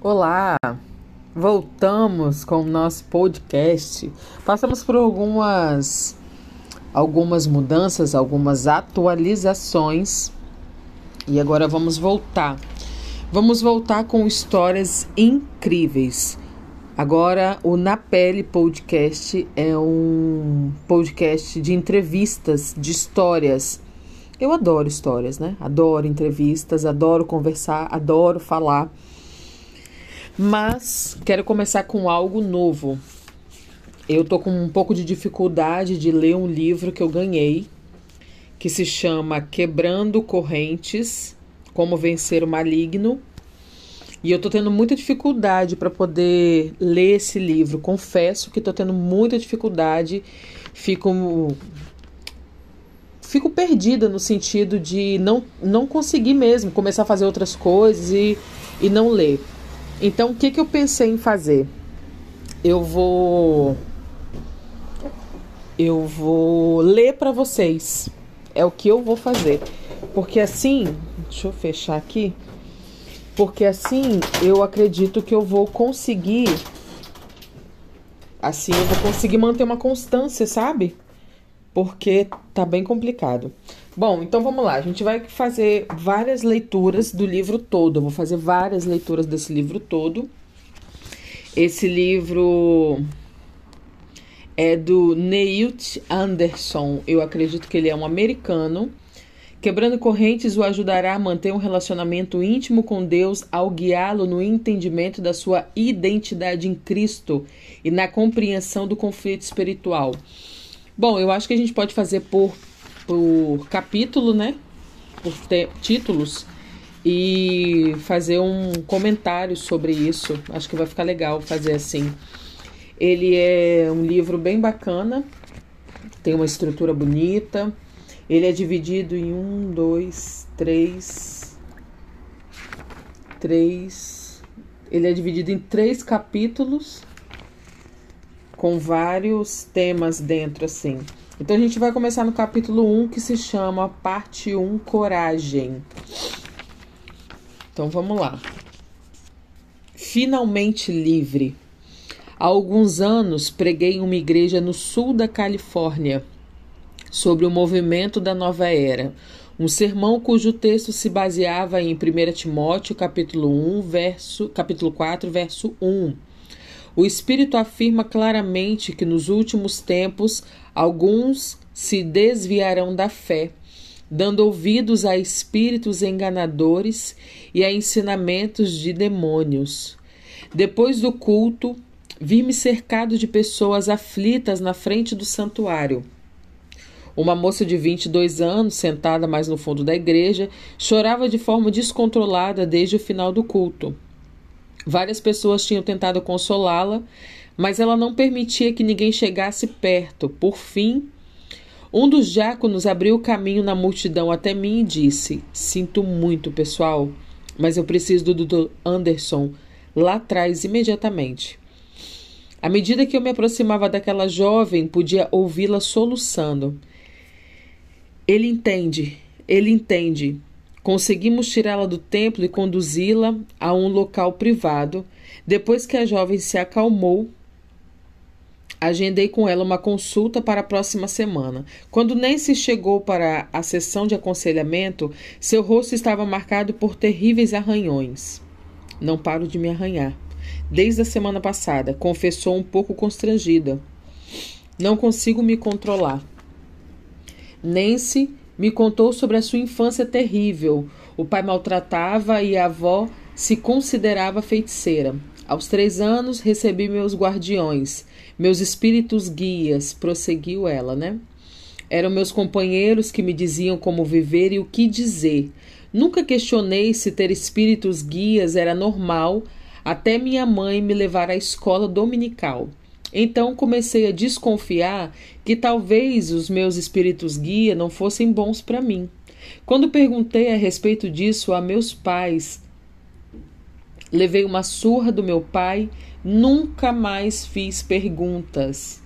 Olá, voltamos com o nosso podcast. Passamos por algumas algumas mudanças, algumas atualizações e agora vamos voltar. Vamos voltar com histórias incríveis. Agora, o Na Pele Podcast é um podcast de entrevistas, de histórias. Eu adoro histórias, né? Adoro entrevistas, adoro conversar, adoro falar. Mas quero começar com algo novo. Eu tô com um pouco de dificuldade de ler um livro que eu ganhei, que se chama Quebrando Correntes: Como Vencer o Maligno. E eu tô tendo muita dificuldade para poder ler esse livro. Confesso que tô tendo muita dificuldade. Fico fico perdida no sentido de não, não conseguir mesmo começar a fazer outras coisas e, e não ler. Então, o que, que eu pensei em fazer? Eu vou. Eu vou ler para vocês. É o que eu vou fazer. Porque assim. Deixa eu fechar aqui. Porque assim eu acredito que eu vou conseguir. Assim eu vou conseguir manter uma constância, sabe? Porque tá bem complicado. Bom, então vamos lá. A gente vai fazer várias leituras do livro todo. Eu vou fazer várias leituras desse livro todo. Esse livro é do Neilt Anderson. Eu acredito que ele é um americano. Quebrando correntes o ajudará a manter um relacionamento íntimo com Deus ao guiá-lo no entendimento da sua identidade em Cristo e na compreensão do conflito espiritual. Bom, eu acho que a gente pode fazer por por capítulo, né? Por títulos e fazer um comentário sobre isso. Acho que vai ficar legal fazer assim. Ele é um livro bem bacana, tem uma estrutura bonita. Ele é dividido em um, dois, três, três. Ele é dividido em três capítulos com vários temas dentro, assim. Então a gente vai começar no capítulo 1 que se chama Parte 1 Coragem. Então vamos lá. Finalmente livre. Há alguns anos preguei em uma igreja no sul da Califórnia sobre o movimento da nova era. Um sermão cujo texto se baseava em 1 Timóteo, capítulo 1, verso, capítulo 4, verso 1 o Espírito afirma claramente que nos últimos tempos alguns se desviarão da fé, dando ouvidos a espíritos enganadores e a ensinamentos de demônios. Depois do culto, vi-me cercado de pessoas aflitas na frente do santuário. Uma moça de 22 anos, sentada mais no fundo da igreja, chorava de forma descontrolada desde o final do culto. Várias pessoas tinham tentado consolá-la, mas ela não permitia que ninguém chegasse perto. Por fim, um dos diáconos abriu o caminho na multidão até mim e disse: Sinto muito, pessoal, mas eu preciso do Dr. Anderson lá atrás imediatamente. À medida que eu me aproximava daquela jovem, podia ouvi-la soluçando. Ele entende, ele entende. Conseguimos tirá-la do templo e conduzi-la a um local privado. Depois que a jovem se acalmou, agendei com ela uma consulta para a próxima semana. Quando Nancy chegou para a sessão de aconselhamento, seu rosto estava marcado por terríveis arranhões. Não paro de me arranhar. Desde a semana passada, confessou um pouco constrangida. Não consigo me controlar. Nancy me contou sobre a sua infância terrível. O pai maltratava e a avó se considerava feiticeira. Aos três anos recebi meus guardiões, meus espíritos guias, prosseguiu ela, né? Eram meus companheiros que me diziam como viver e o que dizer. Nunca questionei se ter espíritos guias era normal, até minha mãe me levar à escola dominical. Então comecei a desconfiar que talvez os meus espíritos guia não fossem bons para mim. Quando perguntei a respeito disso a meus pais, levei uma surra do meu pai, nunca mais fiz perguntas.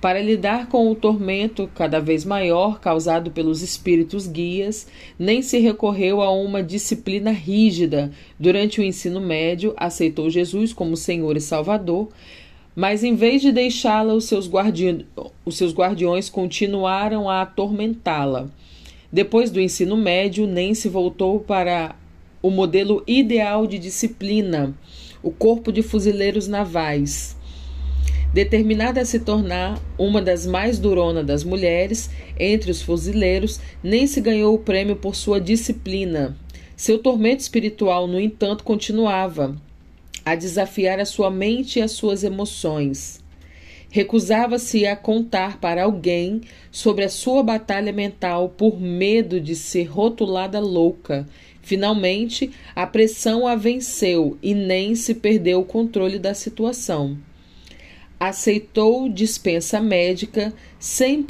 Para lidar com o tormento cada vez maior causado pelos espíritos guias, nem se recorreu a uma disciplina rígida. Durante o ensino médio, aceitou Jesus como Senhor e Salvador, mas em vez de deixá-la, os, os seus guardiões continuaram a atormentá-la. Depois do ensino médio, se voltou para o modelo ideal de disciplina, o Corpo de Fuzileiros Navais. Determinada a se tornar uma das mais duronas das mulheres entre os fuzileiros, se ganhou o prêmio por sua disciplina. Seu tormento espiritual, no entanto, continuava a desafiar a sua mente e as suas emoções. Recusava-se a contar para alguém sobre a sua batalha mental por medo de ser rotulada louca. Finalmente, a pressão a venceu e nem se perdeu o controle da situação aceitou dispensa médica sem,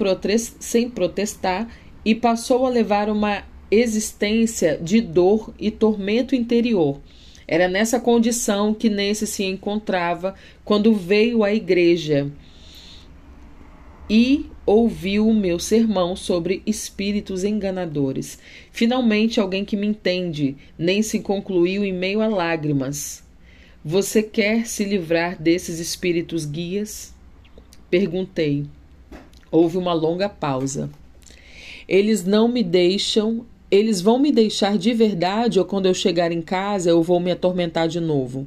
sem protestar e passou a levar uma existência de dor e tormento interior. Era nessa condição que Nancy se encontrava quando veio à igreja e ouviu o meu sermão sobre espíritos enganadores. Finalmente, alguém que me entende. Nancy concluiu em meio a lágrimas. Você quer se livrar desses espíritos guias? Perguntei. Houve uma longa pausa. Eles não me deixam. Eles vão me deixar de verdade ou quando eu chegar em casa eu vou me atormentar de novo?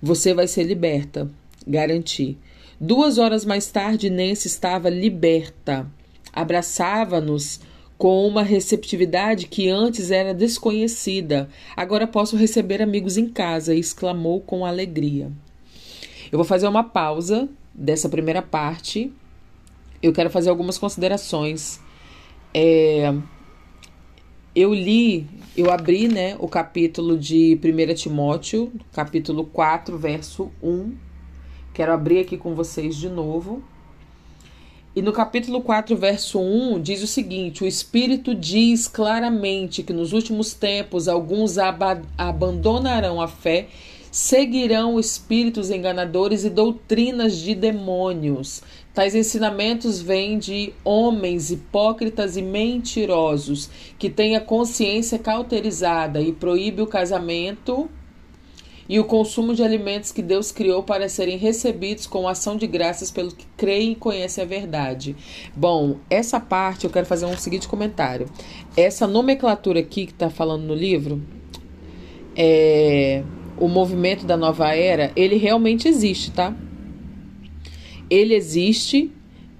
Você vai ser liberta, garanti. Duas horas mais tarde, Nancy estava liberta. Abraçava-nos com uma receptividade que antes era desconhecida. Agora posso receber amigos em casa, exclamou com alegria. Eu vou fazer uma pausa dessa primeira parte. Eu quero fazer algumas considerações. É, eu li, eu abri né, o capítulo de 1 Timóteo, capítulo 4, verso 1. Quero abrir aqui com vocês de novo. E no capítulo 4, verso 1, diz o seguinte: O Espírito diz claramente que nos últimos tempos alguns ab abandonarão a fé, seguirão espíritos enganadores e doutrinas de demônios. Tais ensinamentos vêm de homens hipócritas e mentirosos, que têm a consciência cauterizada e proíbe o casamento e o consumo de alimentos que Deus criou para serem recebidos com ação de graças pelo que creem e conhecem a verdade. Bom, essa parte eu quero fazer um seguinte comentário. Essa nomenclatura aqui que está falando no livro, é, o movimento da nova era, ele realmente existe, tá? Ele existe.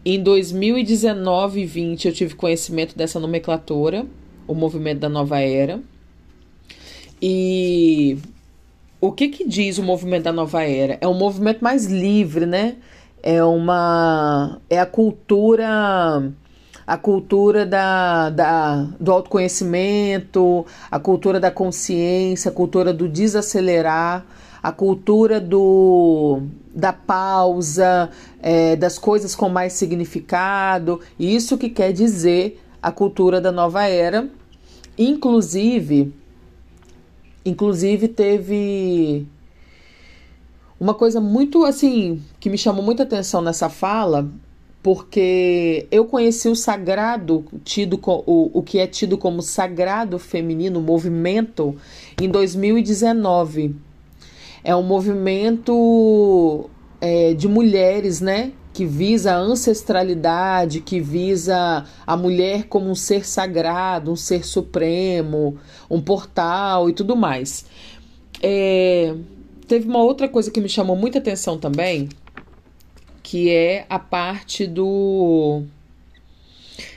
Em 2019 e 20 eu tive conhecimento dessa nomenclatura, o movimento da nova era. E o que, que diz o movimento da nova era? É um movimento mais livre, né? É uma é a cultura a cultura da, da, do autoconhecimento, a cultura da consciência, a cultura do desacelerar, a cultura do, da pausa, é, das coisas com mais significado. Isso que quer dizer a cultura da nova era. Inclusive, Inclusive teve uma coisa muito assim que me chamou muita atenção nessa fala, porque eu conheci o sagrado tido o, o que é tido como sagrado feminino, movimento, em 2019. É um movimento é, de mulheres, né? que visa a ancestralidade, que visa a mulher como um ser sagrado, um ser supremo, um portal e tudo mais. É, teve uma outra coisa que me chamou muita atenção também, que é a parte do.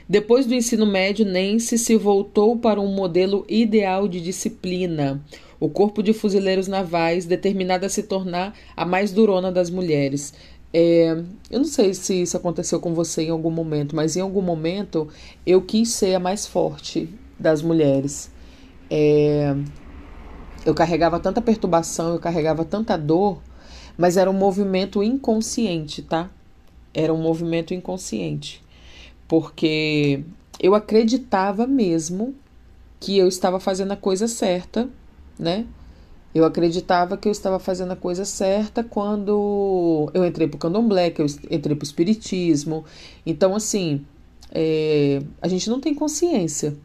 Depois do ensino médio, Nancy se voltou para um modelo ideal de disciplina, o corpo de fuzileiros navais, determinada a se tornar a mais durona das mulheres. É, eu não sei se isso aconteceu com você em algum momento, mas em algum momento eu quis ser a mais forte das mulheres. É, eu carregava tanta perturbação, eu carregava tanta dor, mas era um movimento inconsciente, tá? Era um movimento inconsciente. Porque eu acreditava mesmo que eu estava fazendo a coisa certa, né? Eu acreditava que eu estava fazendo a coisa certa quando eu entrei para o candomblé, que eu entrei para o espiritismo. Então, assim, é, a gente não tem consciência.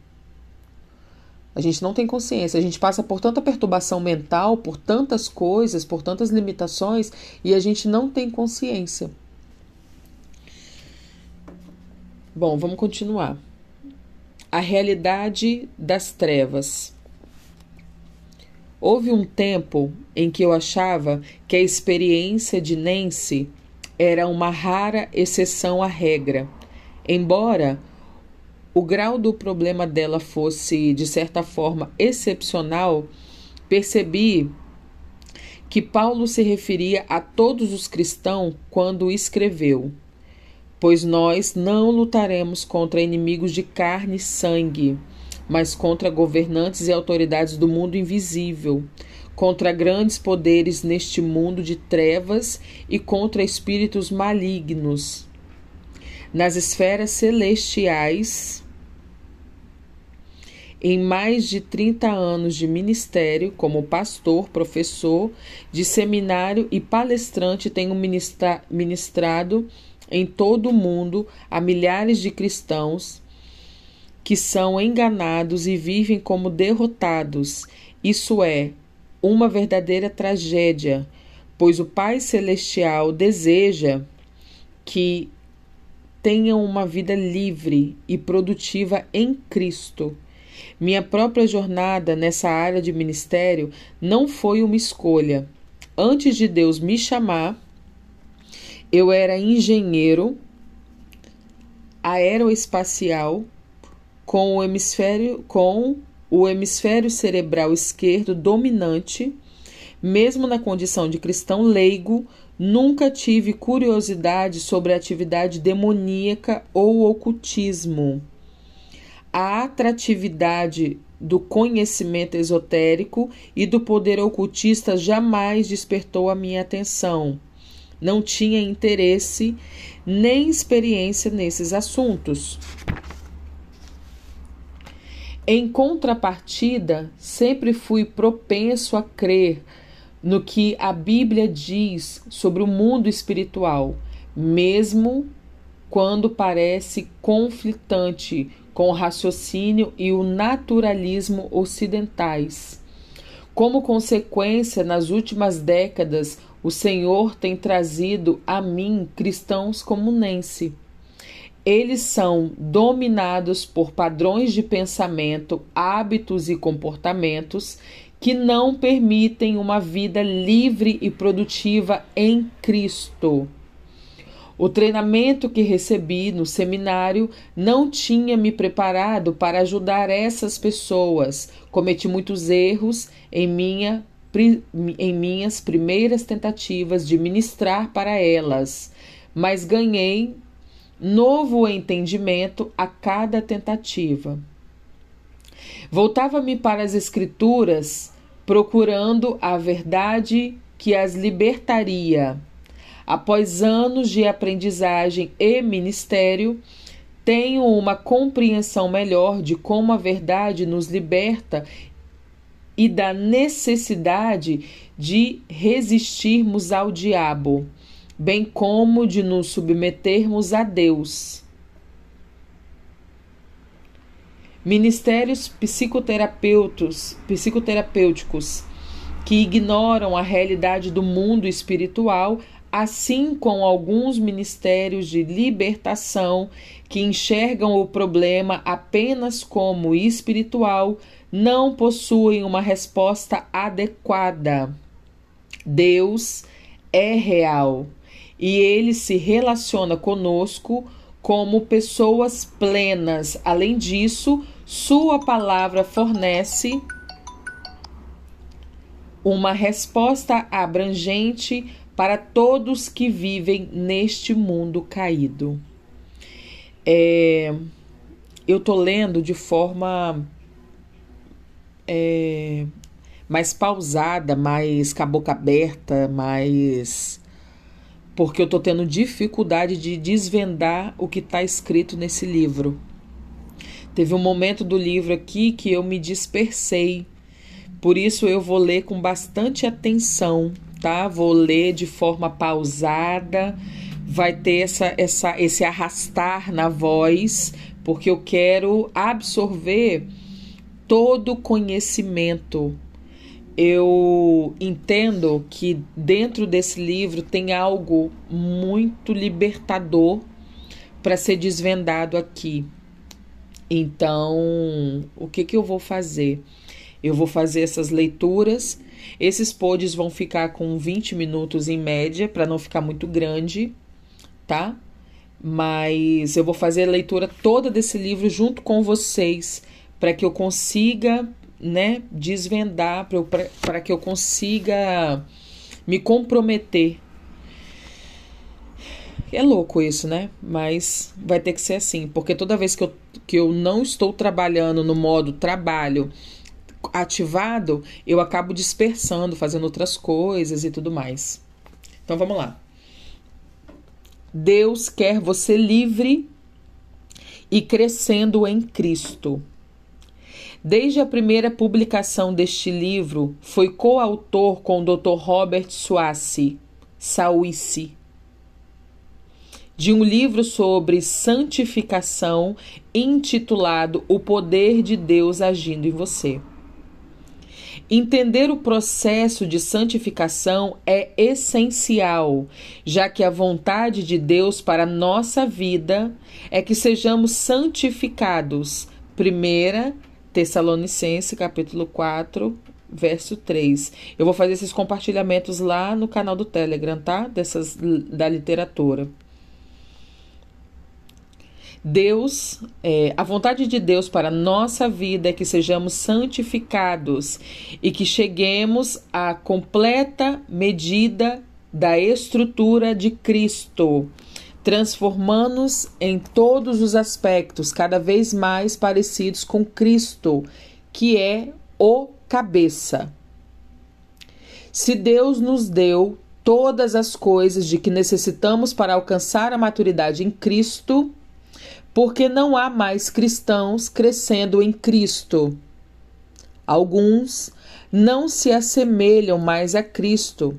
A gente não tem consciência. A gente passa por tanta perturbação mental, por tantas coisas, por tantas limitações, e a gente não tem consciência. Bom, vamos continuar. A realidade das trevas. Houve um tempo em que eu achava que a experiência de Nancy era uma rara exceção à regra. Embora o grau do problema dela fosse, de certa forma, excepcional, percebi que Paulo se referia a todos os cristãos quando escreveu: Pois nós não lutaremos contra inimigos de carne e sangue mas contra governantes e autoridades do mundo invisível, contra grandes poderes neste mundo de trevas e contra espíritos malignos. Nas esferas celestiais, em mais de 30 anos de ministério como pastor, professor de seminário e palestrante, tenho ministrado em todo o mundo a milhares de cristãos que são enganados e vivem como derrotados. Isso é uma verdadeira tragédia, pois o Pai Celestial deseja que tenham uma vida livre e produtiva em Cristo. Minha própria jornada nessa área de ministério não foi uma escolha. Antes de Deus me chamar, eu era engenheiro aeroespacial com o hemisfério com o hemisfério cerebral esquerdo dominante, mesmo na condição de cristão leigo, nunca tive curiosidade sobre a atividade demoníaca ou ocultismo. A atratividade do conhecimento esotérico e do poder ocultista jamais despertou a minha atenção. Não tinha interesse nem experiência nesses assuntos. Em contrapartida, sempre fui propenso a crer no que a Bíblia diz sobre o mundo espiritual, mesmo quando parece conflitante com o raciocínio e o naturalismo ocidentais. Como consequência, nas últimas décadas, o Senhor tem trazido a mim cristãos como Nancy eles são dominados por padrões de pensamento, hábitos e comportamentos que não permitem uma vida livre e produtiva em Cristo. O treinamento que recebi no seminário não tinha me preparado para ajudar essas pessoas. Cometi muitos erros em, minha, em minhas primeiras tentativas de ministrar para elas, mas ganhei novo entendimento a cada tentativa. Voltava-me para as Escrituras, procurando a verdade que as libertaria. Após anos de aprendizagem e ministério, tenho uma compreensão melhor de como a verdade nos liberta e da necessidade de resistirmos ao diabo bem como de nos submetermos a Deus. Ministérios psicoterapêuticos que ignoram a realidade do mundo espiritual, assim como alguns ministérios de libertação que enxergam o problema apenas como espiritual, não possuem uma resposta adequada. Deus é real e ele se relaciona conosco como pessoas plenas. Além disso, sua palavra fornece uma resposta abrangente para todos que vivem neste mundo caído. É, eu tô lendo de forma é, mais pausada, mais com a boca aberta, mais porque eu estou tendo dificuldade de desvendar o que está escrito nesse livro. Teve um momento do livro aqui que eu me dispersei, Por isso eu vou ler com bastante atenção, tá? Vou ler de forma pausada, vai ter essa, essa, esse arrastar na voz, porque eu quero absorver todo conhecimento. Eu entendo que dentro desse livro tem algo muito libertador para ser desvendado aqui. Então, o que, que eu vou fazer? Eu vou fazer essas leituras. Esses pods vão ficar com 20 minutos em média, para não ficar muito grande, tá? Mas eu vou fazer a leitura toda desse livro junto com vocês, para que eu consiga, né, desvendar, para que eu consiga me comprometer. É louco isso, né? Mas vai ter que ser assim, porque toda vez que eu, que eu não estou trabalhando no modo trabalho ativado, eu acabo dispersando, fazendo outras coisas e tudo mais. Então vamos lá. Deus quer você livre e crescendo em Cristo. Desde a primeira publicação deste livro, foi coautor com o Dr. Robert Suassi, Sauissi, de um livro sobre santificação intitulado O Poder de Deus Agindo em Você. Entender o processo de santificação é essencial, já que a vontade de Deus para nossa vida é que sejamos santificados. Primeira Tessalonicense, capítulo 4, verso 3. Eu vou fazer esses compartilhamentos lá no canal do Telegram, tá? Dessas da literatura. Deus, é, a vontade de Deus para nossa vida é que sejamos santificados e que cheguemos à completa medida da estrutura de Cristo, transformando-nos em todos os aspectos cada vez mais parecidos com Cristo, que é o cabeça. Se Deus nos deu todas as coisas de que necessitamos para alcançar a maturidade em Cristo, porque não há mais cristãos crescendo em Cristo. Alguns não se assemelham mais a Cristo.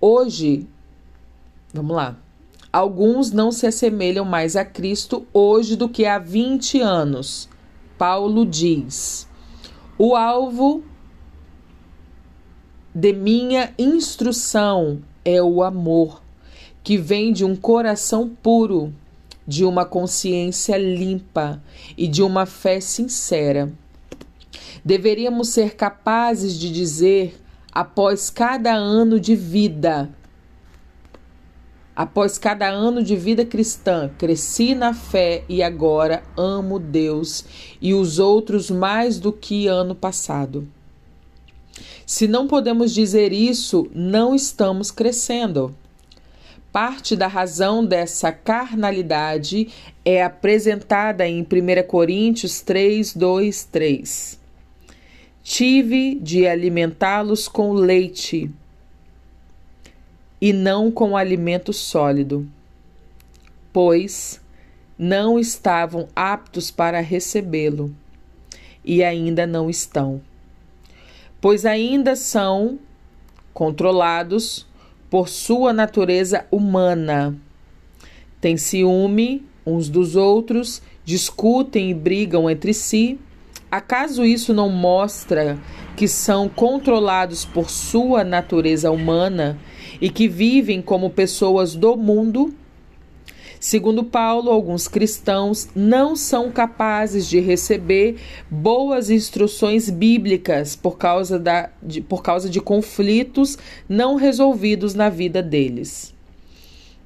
Hoje, vamos lá. Alguns não se assemelham mais a Cristo hoje do que há 20 anos. Paulo diz: O alvo de minha instrução é o amor, que vem de um coração puro de uma consciência limpa e de uma fé sincera. Deveríamos ser capazes de dizer, após cada ano de vida, após cada ano de vida cristã, cresci na fé e agora amo Deus e os outros mais do que ano passado. Se não podemos dizer isso, não estamos crescendo. Parte da razão dessa carnalidade é apresentada em 1 Coríntios 3, 2, 3. Tive de alimentá-los com leite e não com alimento sólido, pois não estavam aptos para recebê-lo e ainda não estão, pois ainda são controlados por sua natureza humana. Têm ciúme uns dos outros, discutem e brigam entre si. Acaso isso não mostra que são controlados por sua natureza humana e que vivem como pessoas do mundo? Segundo Paulo, alguns cristãos não são capazes de receber boas instruções bíblicas por causa, da, de, por causa de conflitos não resolvidos na vida deles.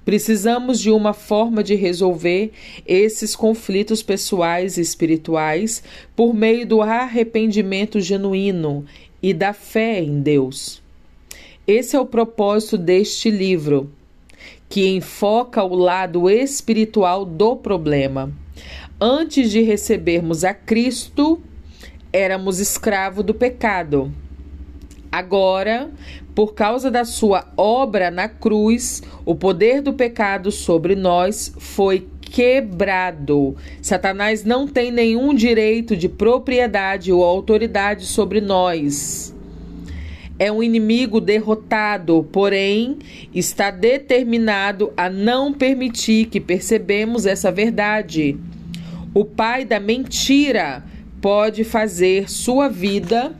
Precisamos de uma forma de resolver esses conflitos pessoais e espirituais por meio do arrependimento genuíno e da fé em Deus. Esse é o propósito deste livro que enfoca o lado espiritual do problema. Antes de recebermos a Cristo, éramos escravos do pecado. Agora, por causa da sua obra na cruz, o poder do pecado sobre nós foi quebrado. Satanás não tem nenhum direito de propriedade ou autoridade sobre nós. É um inimigo derrotado, porém está determinado a não permitir que percebemos essa verdade. O pai da mentira pode fazer sua vida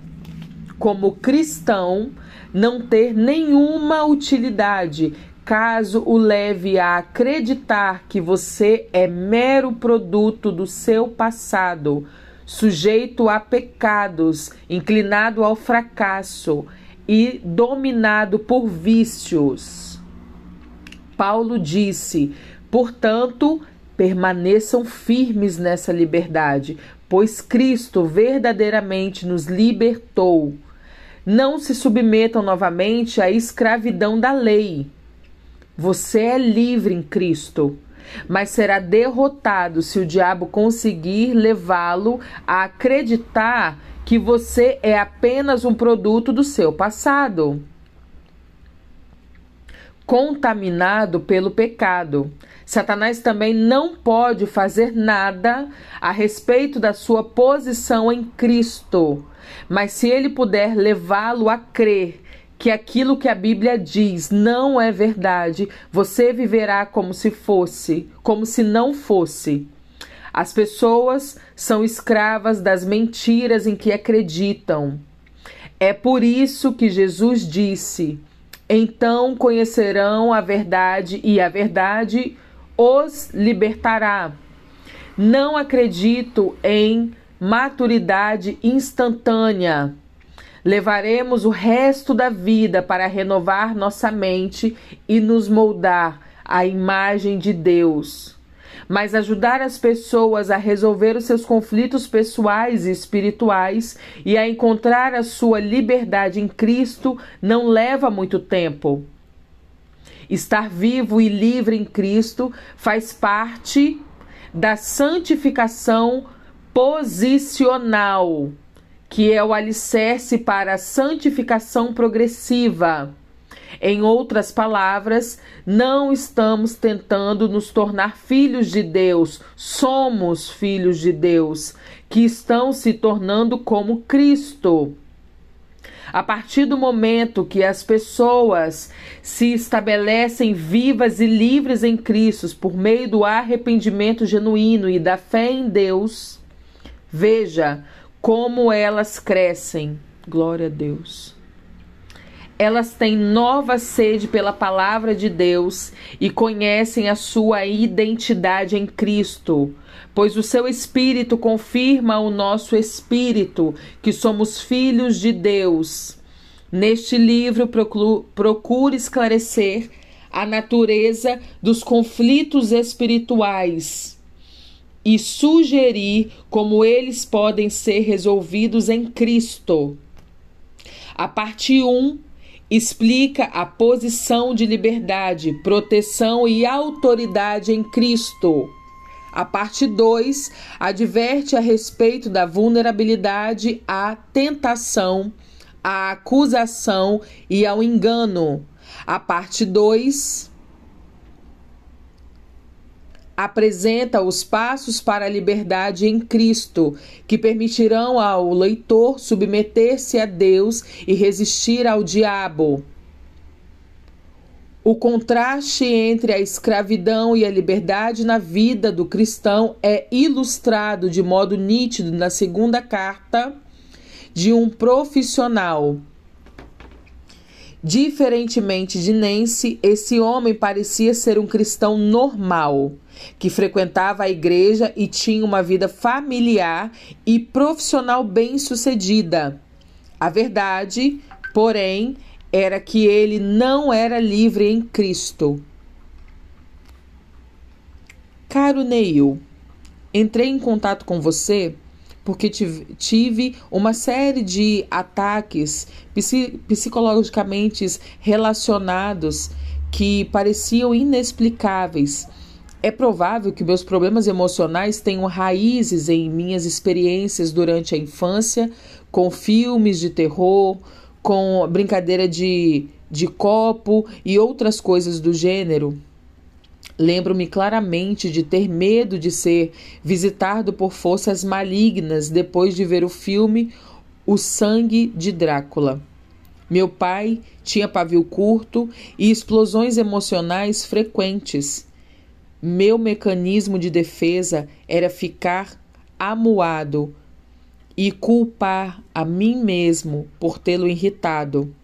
como cristão não ter nenhuma utilidade caso o leve a acreditar que você é mero produto do seu passado, sujeito a pecados, inclinado ao fracasso e dominado por vícios. Paulo disse: portanto, permaneçam firmes nessa liberdade, pois Cristo verdadeiramente nos libertou. Não se submetam novamente à escravidão da lei. Você é livre em Cristo, mas será derrotado se o diabo conseguir levá-lo a acreditar que você é apenas um produto do seu passado contaminado pelo pecado. Satanás também não pode fazer nada a respeito da sua posição em Cristo, mas se ele puder levá-lo a crer que aquilo que a Bíblia diz não é verdade, você viverá como se fosse, como se não fosse. As pessoas são escravas das mentiras em que acreditam. É por isso que Jesus disse: então conhecerão a verdade e a verdade os libertará. Não acredito em maturidade instantânea. Levaremos o resto da vida para renovar nossa mente e nos moldar à imagem de Deus mas ajudar as pessoas a resolver os seus conflitos pessoais e espirituais e a encontrar a sua liberdade em Cristo não leva muito tempo. Estar vivo e livre em Cristo faz parte da santificação posicional, que é o alicerce para a santificação progressiva. Em outras palavras, não estamos tentando nos tornar filhos de Deus, somos filhos de Deus, que estão se tornando como Cristo. A partir do momento que as pessoas se estabelecem vivas e livres em Cristo por meio do arrependimento genuíno e da fé em Deus, veja como elas crescem. Glória a Deus elas têm nova sede pela palavra de Deus e conhecem a sua identidade em Cristo, pois o seu Espírito confirma o nosso espírito que somos filhos de Deus. Neste livro, procure esclarecer a natureza dos conflitos espirituais e sugerir como eles podem ser resolvidos em Cristo. A parte 1 explica a posição de liberdade, proteção e autoridade em Cristo. A parte 2 adverte a respeito da vulnerabilidade à tentação, à acusação e ao engano. A parte 2 apresenta os passos para a liberdade em Cristo, que permitirão ao leitor submeter-se a Deus e resistir ao diabo. O contraste entre a escravidão e a liberdade na vida do cristão é ilustrado de modo nítido na segunda carta de um profissional. Diferentemente de Nancy, esse homem parecia ser um cristão normal, que frequentava a igreja e tinha uma vida familiar e profissional bem-sucedida. A verdade, porém, era que ele não era livre em Cristo. Caro Neil, entrei em contato com você porque tive uma série de ataques psicologicamente relacionados que pareciam inexplicáveis. É provável que meus problemas emocionais tenham raízes em minhas experiências durante a infância, com filmes de terror, com brincadeira de, de copo e outras coisas do gênero. Lembro-me claramente de ter medo de ser visitado por forças malignas depois de ver o filme O Sangue de Drácula. Meu pai tinha pavio curto e explosões emocionais frequentes. Meu mecanismo de defesa era ficar amuado e culpar a mim mesmo por tê-lo irritado.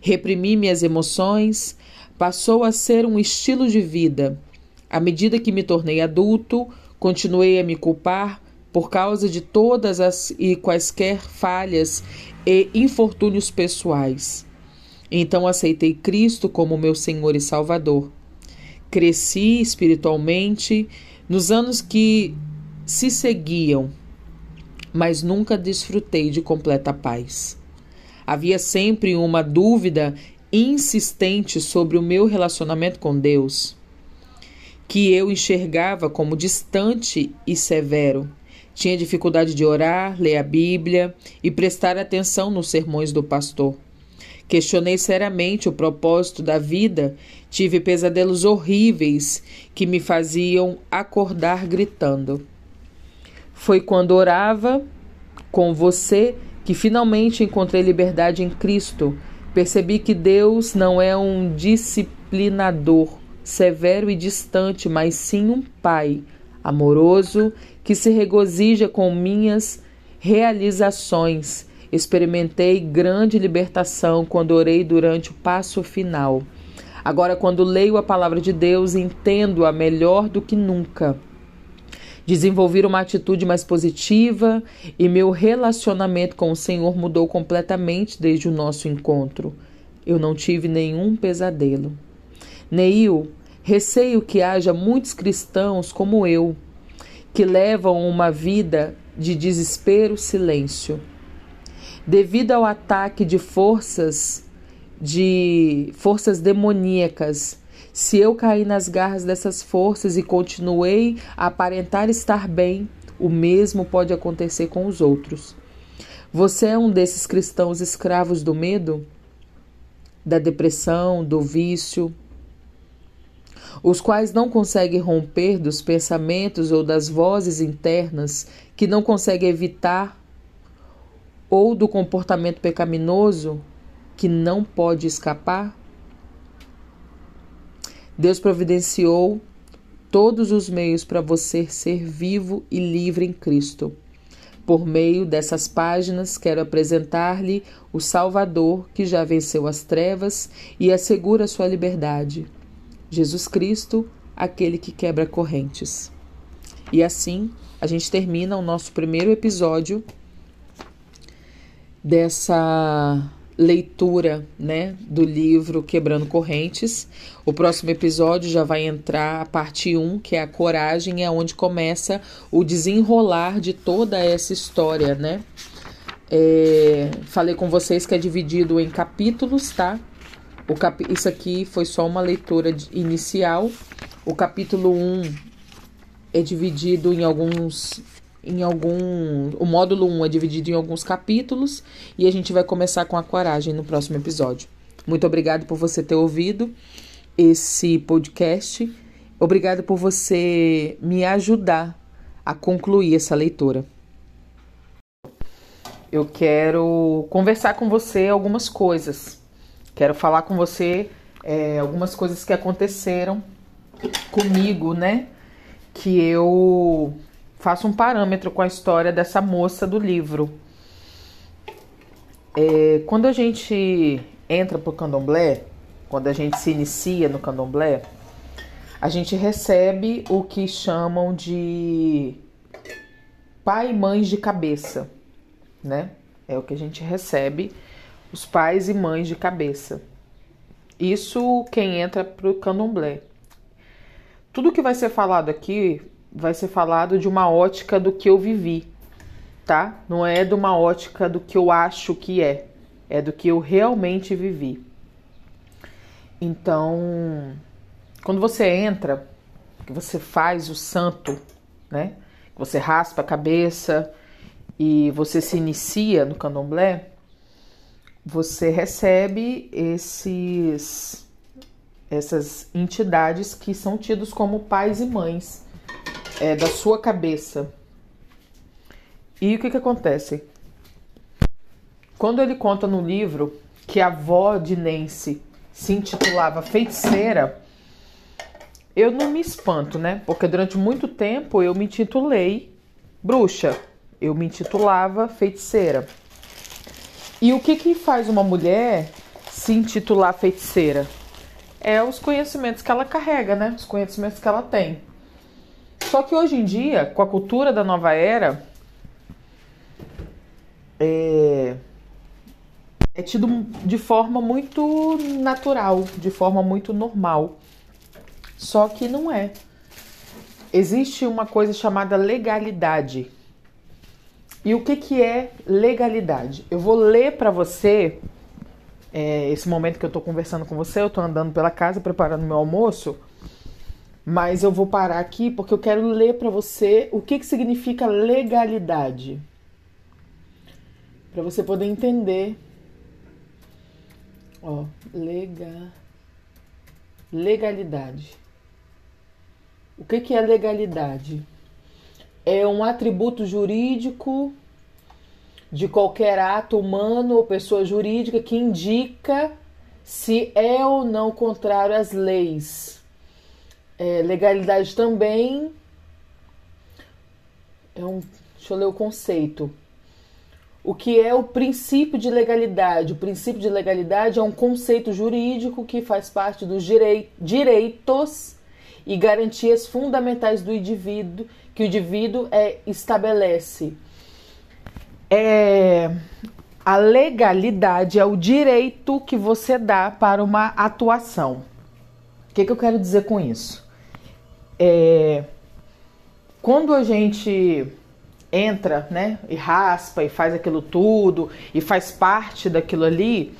Reprimir minhas emoções passou a ser um estilo de vida. À medida que me tornei adulto, continuei a me culpar por causa de todas as e quaisquer falhas e infortúnios pessoais. Então aceitei Cristo como meu Senhor e Salvador. Cresci espiritualmente nos anos que se seguiam, mas nunca desfrutei de completa paz. Havia sempre uma dúvida insistente sobre o meu relacionamento com Deus, que eu enxergava como distante e severo. Tinha dificuldade de orar, ler a Bíblia e prestar atenção nos sermões do pastor. Questionei seriamente o propósito da vida, tive pesadelos horríveis que me faziam acordar gritando. Foi quando orava com você que finalmente encontrei liberdade em Cristo. Percebi que Deus não é um disciplinador severo e distante, mas sim um Pai amoroso que se regozija com minhas realizações. Experimentei grande libertação quando orei durante o passo final. Agora, quando leio a palavra de Deus, entendo-a melhor do que nunca. Desenvolvi uma atitude mais positiva e meu relacionamento com o Senhor mudou completamente desde o nosso encontro. Eu não tive nenhum pesadelo. Neil, receio que haja muitos cristãos como eu, que levam uma vida de desespero, silêncio. Devido ao ataque de forças de forças demoníacas se eu caí nas garras dessas forças e continuei a aparentar estar bem, o mesmo pode acontecer com os outros. Você é um desses cristãos escravos do medo, da depressão, do vício, os quais não conseguem romper dos pensamentos ou das vozes internas que não conseguem evitar, ou do comportamento pecaminoso que não pode escapar? Deus providenciou todos os meios para você ser vivo e livre em Cristo. Por meio dessas páginas, quero apresentar-lhe o Salvador que já venceu as trevas e assegura sua liberdade. Jesus Cristo, aquele que quebra correntes. E assim, a gente termina o nosso primeiro episódio dessa leitura, né, do livro Quebrando Correntes. O próximo episódio já vai entrar a parte 1, que é a coragem, é onde começa o desenrolar de toda essa história, né? É, falei com vocês que é dividido em capítulos, tá? O cap... Isso aqui foi só uma leitura inicial. O capítulo 1 é dividido em alguns em algum. O módulo 1 é dividido em alguns capítulos e a gente vai começar com a coragem no próximo episódio. Muito obrigado por você ter ouvido esse podcast. Obrigado por você me ajudar a concluir essa leitura. Eu quero conversar com você algumas coisas. Quero falar com você é, algumas coisas que aconteceram comigo, né? Que eu faço um parâmetro com a história dessa moça do livro. É, quando a gente entra para o candomblé, quando a gente se inicia no candomblé, a gente recebe o que chamam de pai e mães de cabeça, né? É o que a gente recebe, os pais e mães de cabeça. Isso quem entra para o candomblé. Tudo que vai ser falado aqui vai ser falado de uma ótica do que eu vivi, tá? Não é de uma ótica do que eu acho que é, é do que eu realmente vivi. Então, quando você entra, que você faz o santo, né? Você raspa a cabeça e você se inicia no candomblé, você recebe esses essas entidades que são tidos como pais e mães é, da sua cabeça. E o que, que acontece? Quando ele conta no livro que a avó de Nancy se intitulava Feiticeira, eu não me espanto, né? Porque durante muito tempo eu me intitulei bruxa, eu me intitulava feiticeira. E o que, que faz uma mulher se intitular feiticeira? É os conhecimentos que ela carrega, né? Os conhecimentos que ela tem. Só que hoje em dia, com a cultura da nova era, é, é tido de forma muito natural, de forma muito normal. Só que não é. Existe uma coisa chamada legalidade. E o que, que é legalidade? Eu vou ler para você, é, esse momento que eu estou conversando com você, eu estou andando pela casa preparando meu almoço, mas eu vou parar aqui porque eu quero ler para você o que, que significa legalidade. Para você poder entender. Ó, lega, legalidade. O que, que é legalidade? É um atributo jurídico de qualquer ato humano ou pessoa jurídica que indica se é ou não contrário às leis. É, legalidade também é um. Deixa eu ler o conceito. O que é o princípio de legalidade? O princípio de legalidade é um conceito jurídico que faz parte dos direi direitos e garantias fundamentais do indivíduo que o indivíduo é, estabelece. É, a legalidade é o direito que você dá para uma atuação. O que, que eu quero dizer com isso? É, quando a gente entra, né, e raspa e faz aquilo tudo e faz parte daquilo ali,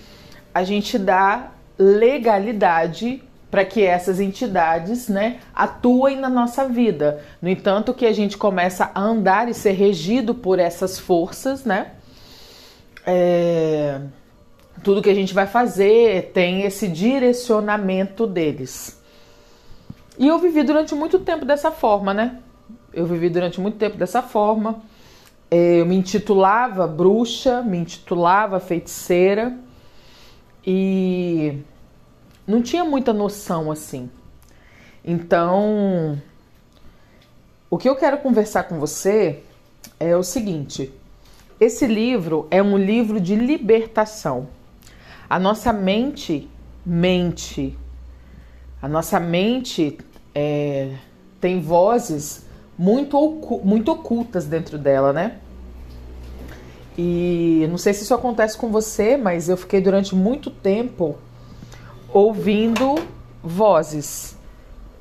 a gente dá legalidade para que essas entidades né, atuem na nossa vida. No entanto, que a gente começa a andar e ser regido por essas forças, né? É, tudo que a gente vai fazer tem esse direcionamento deles. E eu vivi durante muito tempo dessa forma, né? Eu vivi durante muito tempo dessa forma. É, eu me intitulava bruxa, me intitulava feiticeira e não tinha muita noção assim. Então, o que eu quero conversar com você é o seguinte: esse livro é um livro de libertação. A nossa mente mente, a nossa mente é, tem vozes muito, muito ocultas dentro dela, né? E não sei se isso acontece com você, mas eu fiquei durante muito tempo ouvindo vozes,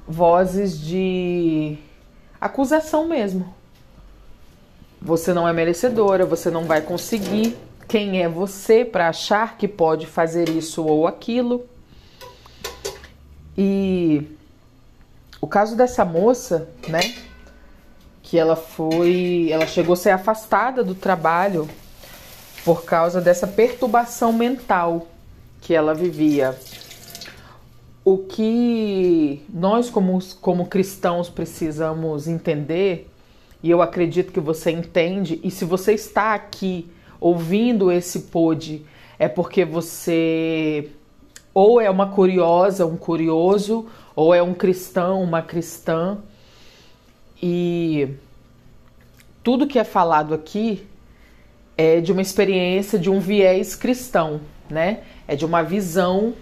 vozes de acusação mesmo. Você não é merecedora, você não vai conseguir. Quem é você para achar que pode fazer isso ou aquilo? E o caso dessa moça, né? Que ela foi, ela chegou a ser afastada do trabalho por causa dessa perturbação mental que ela vivia o que nós, como, como cristãos, precisamos entender, e eu acredito que você entende, e se você está aqui ouvindo esse pod, é porque você ou é uma curiosa, um curioso, ou é um cristão, uma cristã, e tudo que é falado aqui é de uma experiência, de um viés cristão, né? É de uma visão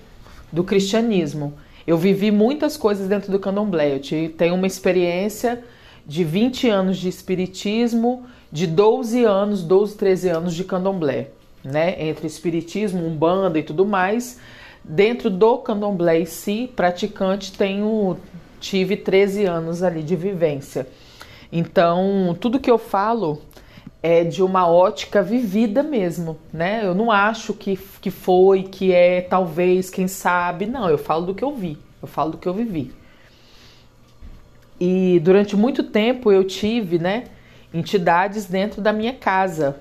do cristianismo. Eu vivi muitas coisas dentro do candomblé. Eu tenho uma experiência de 20 anos de espiritismo, de 12 anos, 12, 13 anos de candomblé, né? Entre espiritismo, umbanda e tudo mais. Dentro do candomblé em si, praticante, tenho tive 13 anos ali de vivência. Então, tudo que eu falo é de uma ótica vivida mesmo, né? Eu não acho que, que foi, que é, talvez, quem sabe. Não, eu falo do que eu vi, eu falo do que eu vivi. E durante muito tempo eu tive, né, entidades dentro da minha casa.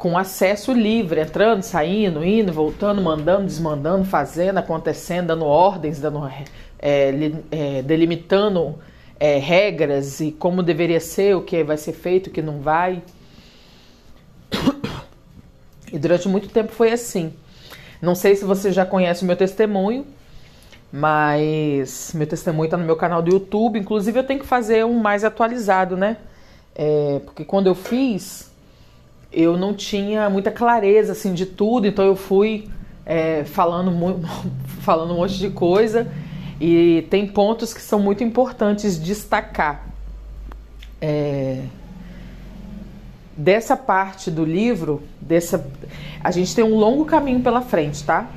Com acesso livre, entrando, saindo, indo, voltando, mandando, desmandando, fazendo, acontecendo, dando ordens, dando, é, é, delimitando é, regras e como deveria ser, o que vai ser feito, o que não vai. E durante muito tempo foi assim. Não sei se você já conhece o meu testemunho, mas meu testemunho está no meu canal do YouTube. Inclusive, eu tenho que fazer um mais atualizado, né? É, porque quando eu fiz, eu não tinha muita clareza assim de tudo, então eu fui é, falando, falando um monte de coisa e tem pontos que são muito importantes destacar. É, dessa parte do livro, dessa, a gente tem um longo caminho pela frente, tá?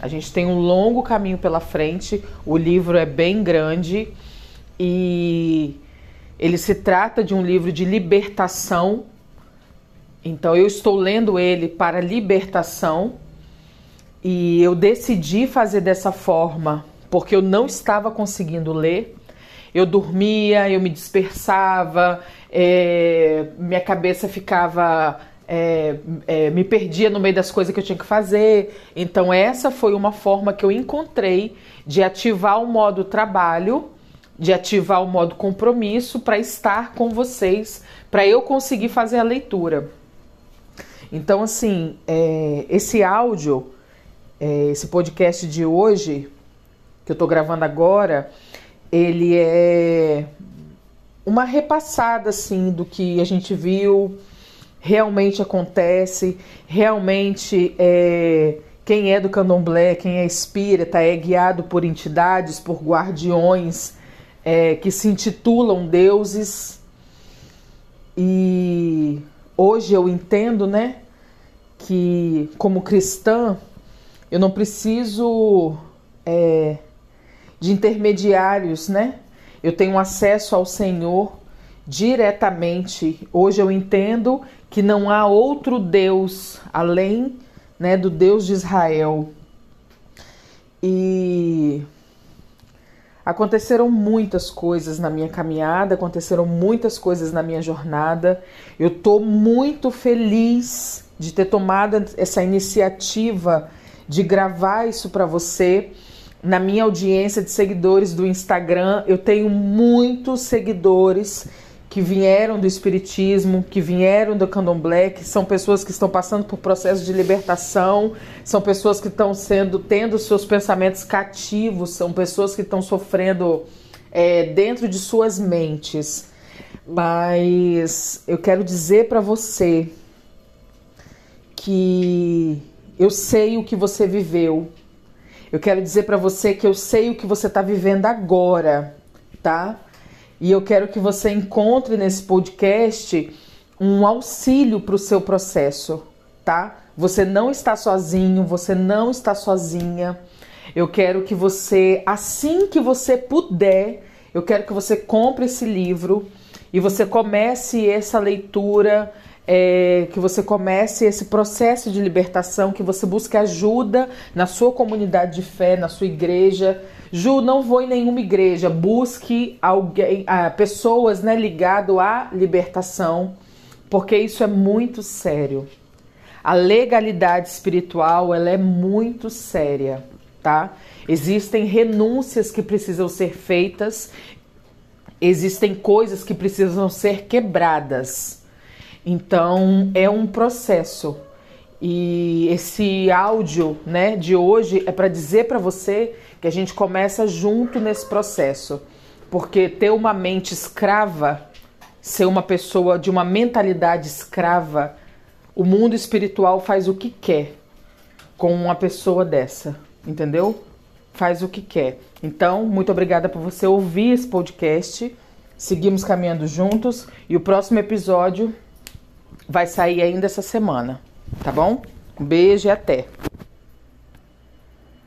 A gente tem um longo caminho pela frente. O livro é bem grande e ele se trata de um livro de libertação. Então eu estou lendo ele para libertação e eu decidi fazer dessa forma porque eu não estava conseguindo ler. Eu dormia, eu me dispersava, é, minha cabeça ficava. É, é, me perdia no meio das coisas que eu tinha que fazer. Então, essa foi uma forma que eu encontrei de ativar o modo trabalho, de ativar o modo compromisso para estar com vocês, para eu conseguir fazer a leitura. Então, assim, é, esse áudio, é, esse podcast de hoje, que eu estou gravando agora, ele é uma repassada assim do que a gente viu, realmente acontece, realmente é, quem é do candomblé, quem é espírita, é guiado por entidades, por guardiões é, que se intitulam deuses. E hoje eu entendo, né, que como cristã eu não preciso é, de intermediários, né? Eu tenho acesso ao Senhor diretamente. Hoje eu entendo que não há outro Deus além né, do Deus de Israel. E aconteceram muitas coisas na minha caminhada, aconteceram muitas coisas na minha jornada. Eu estou muito feliz de ter tomado essa iniciativa de gravar isso para você na minha audiência de seguidores do Instagram, eu tenho muitos seguidores que vieram do espiritismo, que vieram do candomblé, que são pessoas que estão passando por processo de libertação, são pessoas que estão sendo tendo seus pensamentos cativos, são pessoas que estão sofrendo é, dentro de suas mentes. Mas eu quero dizer para você que eu sei o que você viveu, eu quero dizer para você que eu sei o que você está vivendo agora, tá? E eu quero que você encontre nesse podcast um auxílio para o seu processo, tá? Você não está sozinho, você não está sozinha. Eu quero que você, assim que você puder, eu quero que você compre esse livro e você comece essa leitura é, que você comece esse processo de libertação, que você busque ajuda na sua comunidade de fé, na sua igreja. Ju, não vou em nenhuma igreja, busque alguém, ah, pessoas né, ligado à libertação, porque isso é muito sério. A legalidade espiritual ela é muito séria, tá? Existem renúncias que precisam ser feitas, existem coisas que precisam ser quebradas. Então é um processo. E esse áudio, né, de hoje é para dizer para você que a gente começa junto nesse processo. Porque ter uma mente escrava, ser uma pessoa de uma mentalidade escrava, o mundo espiritual faz o que quer com uma pessoa dessa, entendeu? Faz o que quer. Então, muito obrigada por você ouvir esse podcast. Seguimos caminhando juntos e o próximo episódio vai sair ainda essa semana, tá bom? Um beijo e até!